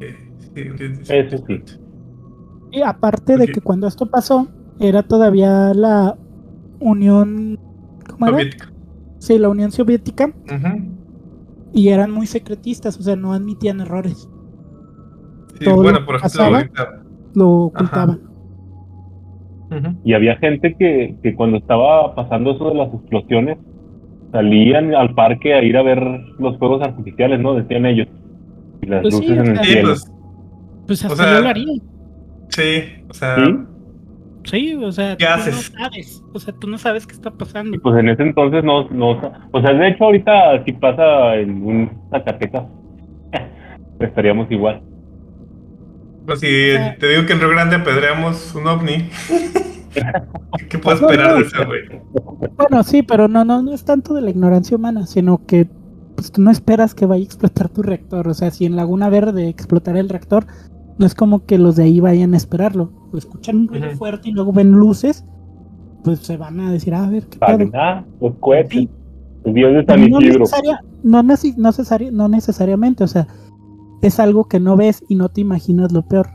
Sí, sí, sí, Eso sí. Y aparte de que cuando esto pasó, era todavía la Unión. ¿Cómo era? Soviética. Sí, la Unión Soviética. Y eran muy secretistas, o sea, no admitían errores. Sí, Todo bueno, lo por ejemplo, pasaba. ahorita. Lo ocultaban. Y había gente que, que cuando estaba pasando eso de las explosiones, salían al parque a ir a ver los fuegos artificiales, ¿no? Decían ellos. Y las Pues sí, luces en el o sea, Sí, cielo. pues, Pues hasta sea, yo lo haría. sí, o sea, Sí, Sí, o sea, ¿Qué tú haces? no sabes. O sea, tú no sabes qué está pasando. y pues en ese entonces no, no, o sea, de hecho ahorita si pasa en un Zacatecas, estaríamos igual. pues si sea- te digo que en Río Grande apedreamos un ovni, ¿qué puedo esperar de eso, güey? Bueno, sí, pero no, no, no es tanto de la ignorancia humana, sino que pues, tú no esperas que vaya a explotar tu reactor. O sea, si en Laguna Verde explotara el reactor, no es como que los de ahí vayan a esperarlo. Escuchan un ruido fuerte y luego ven luces, pues se van a decir, "Ah, a ver, ¿qué pedo? Salen, los cohetes, Sí. el dios de San No, Isidro. necesaria- no, neci- no necesari- no necesariamente, o sea, es algo que no ves y no te imaginas lo peor.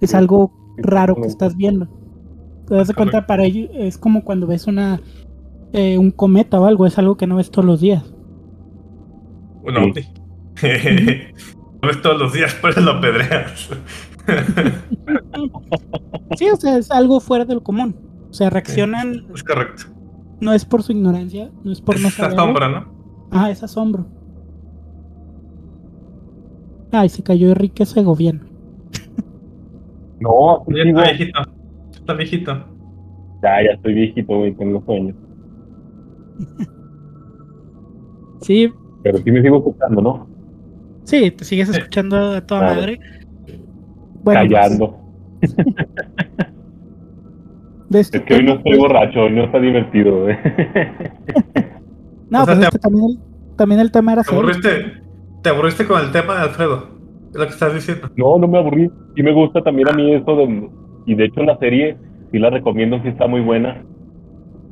Es algo raro que estás viendo. Te das cuenta, para ellos es como cuando ves una eh, un cometa o algo, es algo que no ves todos los días. Un Sí. ovni. Lo ves todos los días, pero lo apedreas. Sí, o sea, es algo fuera de lo común. O sea, reaccionan, es correcto. no es por su ignorancia, no es por no Es saber. asombro, ¿no? Ah, es asombro. Ay, se cayó Enrique Segoviano. No, sí, Ya está viejito. Está viejito. ya, ya estoy viejito, güey, tengo sueño. Sí, Pero sí me sigo escuchando, ¿no? Sí, te sigues Sí. escuchando a toda Claro. madre. Bueno, pues, Callando. de este Es que hoy no estoy borracho, hoy no está divertido, güey. No, O sea, pues también el, también el tema era Te aburriste, te aburriste con el tema de Alfredo. Es lo que estás diciendo. No, no me aburrí. Y me gusta también a mí eso de... Y de hecho la serie, sí la recomiendo, sí está muy buena.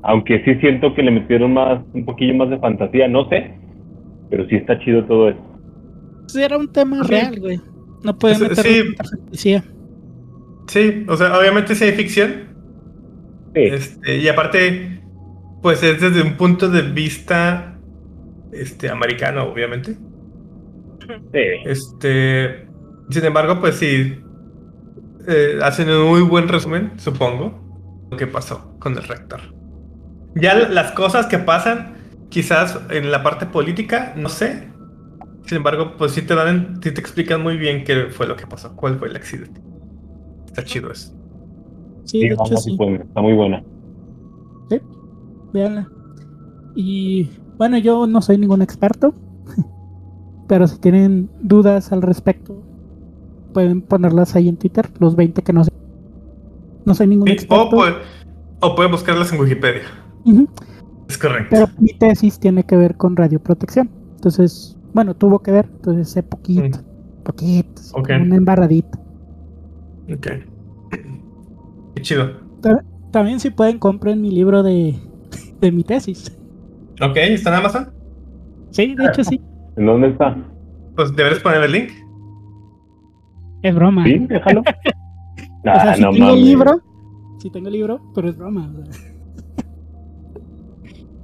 Aunque sí siento que le metieron más, un poquillo más de fantasía, no sé. Pero sí está chido todo eso. Pues era un tema Sí. real, güey. No pueden Sí, meter sí. fantasía. Sí, o sea, obviamente sí hay ficción. Sí, Este, y aparte, pues es desde un punto de vista este, americano, obviamente. sí. Este, sin embargo, pues sí, eh, hacen un muy buen resumen, supongo, lo que pasó con el rector. Ya las cosas que pasan, quizás en la parte política, no sé. Sin embargo, pues sí te dan, sí te explican muy bien qué fue lo que pasó, cuál fue el accidente. Está chido eso. Sí, Sí, de hecho vamos, sí. está muy buena. Véanla. Y bueno, yo no soy ningún experto, pero si tienen dudas al respecto, pueden ponerlas ahí en Twitter, los 20 que no sé. No soy ningún Sí, o, experto, o pueden buscarlas en Wikipedia. Es correcto. pero mi tesis tiene que ver con radioprotección. Entonces, bueno, tuvo que ver, entonces sé poquito, poquito, así Ok. como una embarradita. Ok. Qué chido. Ta- También si pueden compren mi libro de, de mi tesis. Ok, ¿está en Amazon? Sí, de hecho sí. ¿En dónde está? Pues deberes poner el link. Es broma. ¿Sí? Déjalo. O Ah, sea, si no tengo mames. libro, si tengo libro, pero es broma. o sea.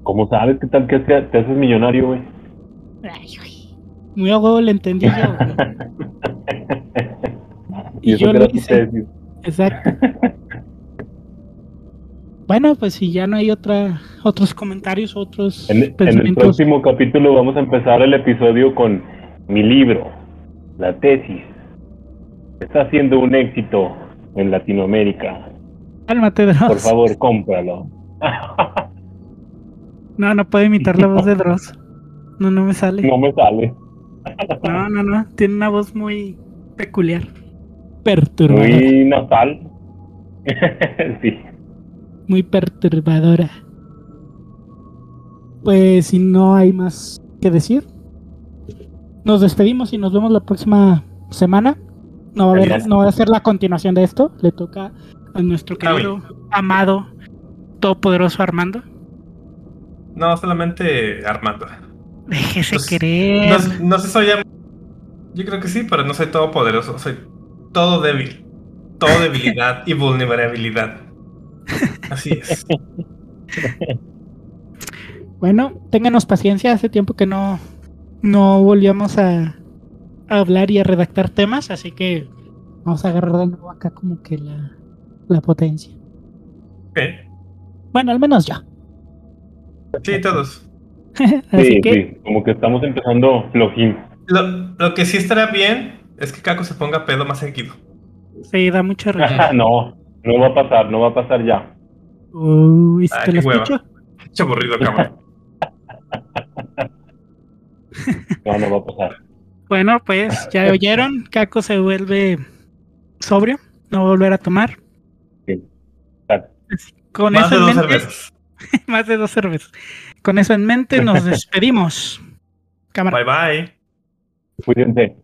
¿Cómo sabes qué tal que te, te haces millonario, güey? Ay, güey. Muy a huevo le entendí yo. y Y eso yo lo hice. Exacto. Bueno, pues si ya no hay otra, otros comentarios, otros En, en el próximo capítulo vamos a empezar el episodio con mi libro, la tesis. Está siendo un éxito en Latinoamérica. Cálmate, Dross. Por favor, cómpralo. No, no puedo imitar la voz de Dross. No, no me sale. No me sale. No, no, no. Tiene una voz muy peculiar. Perturbadora. Muy, Muy nasal. sí. perturbadora. Pues si no hay más que decir, nos despedimos y nos vemos la próxima semana. No va a, haber, no va a ser la continuación de esto. Le toca a nuestro Javi. querido, amado todopoderoso Armando? No, solamente Armando. Déjese Pues, querer. No, no sé, soy. Yo creo que sí, pero no soy todopoderoso. Soy todo débil. Todo debilidad y vulnerabilidad. Así es. Bueno, ténganos paciencia, hace tiempo que no, no volvíamos a, a hablar y a redactar temas, así que vamos a agarrar de nuevo acá como que la, la potencia. Bueno, al menos yo. Sí, todos. así Sí, que sí, como que estamos empezando flojín. Lo, lo que sí estará bien es que Kako se ponga pedo más seguido. sí, da mucha risa. no, no va a pasar, no va a pasar ya. Uy, si Ay, te qué lo hueva. escucho. Qué aburrido, cabrón. No, no va a pasar. Bueno, pues ya oyeron, Caco se vuelve sobrio, no va a volver a tomar. Exacto. Con Más de en dos mente, cervezas. más de dos cervezas. Con eso en mente nos despedimos. Cámara. Bye bye. Cuídense.